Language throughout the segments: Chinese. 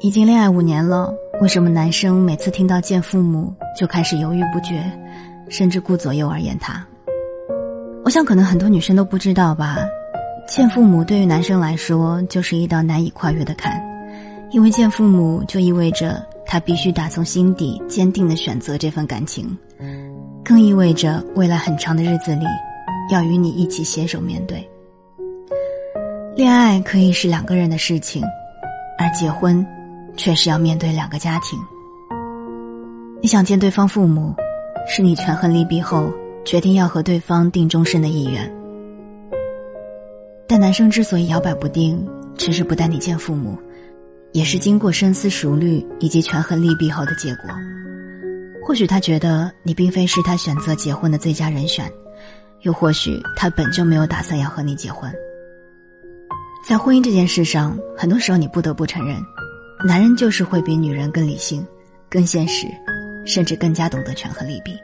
已经恋爱五年了，为什么男生每次听到见父母就开始犹豫不决，甚至顾左右而言他？我想，可能很多女生都不知道吧。见父母对于男生来说就是一道难以跨越的坎，因为见父母就意味着他必须打从心底坚定的选择这份感情，更意味着未来很长的日子里要与你一起携手面对。恋爱可以是两个人的事情，而结婚。却是要面对两个家庭。你想见对方父母，是你权衡利弊后决定要和对方定终身的意愿。但男生之所以摇摆不定，迟迟不带你见父母，也是经过深思熟虑以及权衡利弊后的结果。或许他觉得你并非是他选择结婚的最佳人选，又或许他本就没有打算要和你结婚。在婚姻这件事上，很多时候你不得不承认。男人就是会比女人更理性、更现实，甚至更加懂得权衡利弊。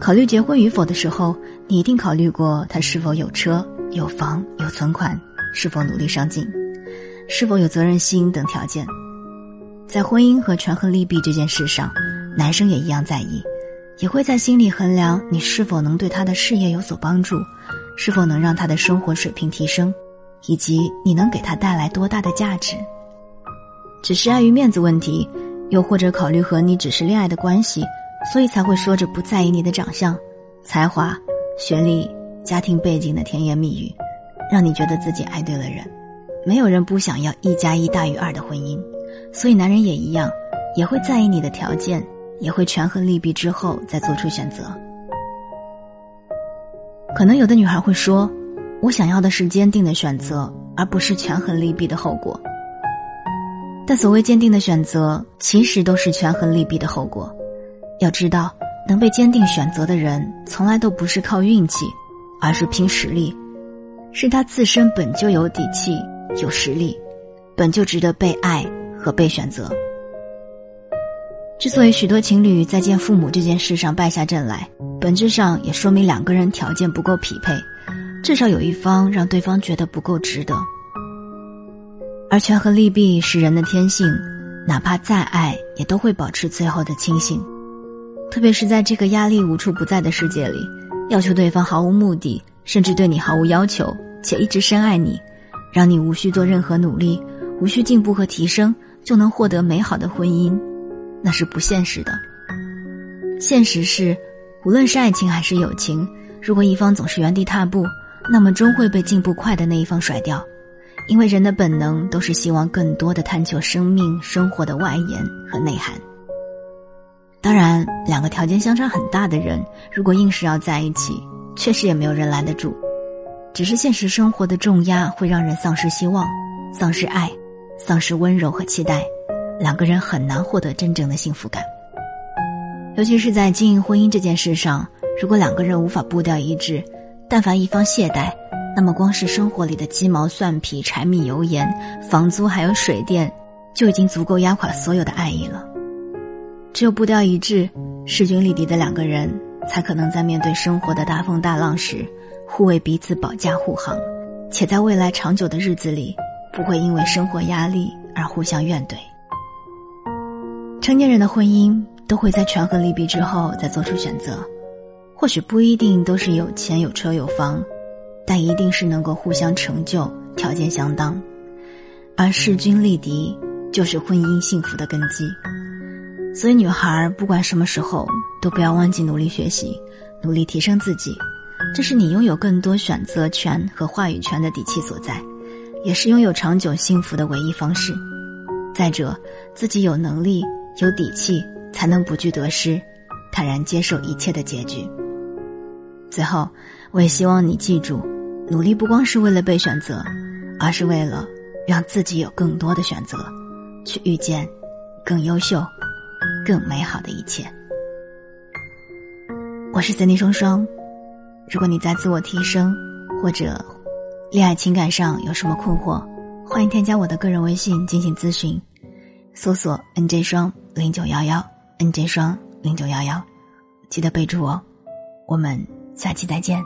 考虑结婚与否的时候，你一定考虑过他是否有车、有房、有存款，是否努力上进，是否有责任心等条件。在婚姻和权衡利弊这件事上，男生也一样在意，也会在心里衡量你是否能对他的事业有所帮助，是否能让他的生活水平提升，以及你能给他带来多大的价值。只是碍于面子问题，又或者考虑和你只是恋爱的关系，所以才会说着不在意你的长相、才华、学历、家庭背景的甜言蜜语，让你觉得自己爱对了人。没有人不想要一加一大于二的婚姻，所以男人也一样，也会在意你的条件，也会权衡利弊之后再做出选择。可能有的女孩会说：“我想要的是坚定的选择，而不是权衡利弊的后果。”但所谓坚定的选择，其实都是权衡利弊的后果。要知道，能被坚定选择的人，从来都不是靠运气，而是凭实力，是他自身本就有底气、有实力，本就值得被爱和被选择。之所以许多情侣在见父母这件事上败下阵来，本质上也说明两个人条件不够匹配，至少有一方让对方觉得不够值得。而权衡利弊是人的天性，哪怕再爱，也都会保持最后的清醒。特别是在这个压力无处不在的世界里，要求对方毫无目的，甚至对你毫无要求，且一直深爱你，让你无需做任何努力，无需进步和提升，就能获得美好的婚姻，那是不现实的。现实是，无论是爱情还是友情，如果一方总是原地踏步，那么终会被进步快的那一方甩掉。因为人的本能都是希望更多的探求生命生活的外延和内涵。当然，两个条件相差很大的人，如果硬是要在一起，确实也没有人拦得住。只是现实生活的重压会让人丧失希望，丧失爱，丧失温柔和期待，两个人很难获得真正的幸福感。尤其是在经营婚姻这件事上，如果两个人无法步调一致，但凡一方懈怠。那么，光是生活里的鸡毛蒜皮、柴米油盐、房租还有水电，就已经足够压垮所有的爱意了。只有步调一致、势均力敌的两个人，才可能在面对生活的大风大浪时，互为彼此保驾护航，且在未来长久的日子里，不会因为生活压力而互相怨怼。成年人的婚姻都会在权衡利弊之后再做出选择，或许不一定都是有钱有车有房。但一定是能够互相成就，条件相当，而势均力敌就是婚姻幸福的根基。所以，女孩不管什么时候都不要忘记努力学习，努力提升自己，这是你拥有更多选择权和话语权的底气所在，也是拥有长久幸福的唯一方式。再者，自己有能力、有底气，才能不惧得失，坦然接受一切的结局。最后，我也希望你记住。努力不光是为了被选择，而是为了让自己有更多的选择，去遇见更优秀、更美好的一切。我是森尼双双，如果你在自我提升或者恋爱情感上有什么困惑，欢迎添加我的个人微信进行咨询，搜索 “nj 双零九幺幺 ”，“nj 双零九幺幺”，记得备注哦。我们下期再见。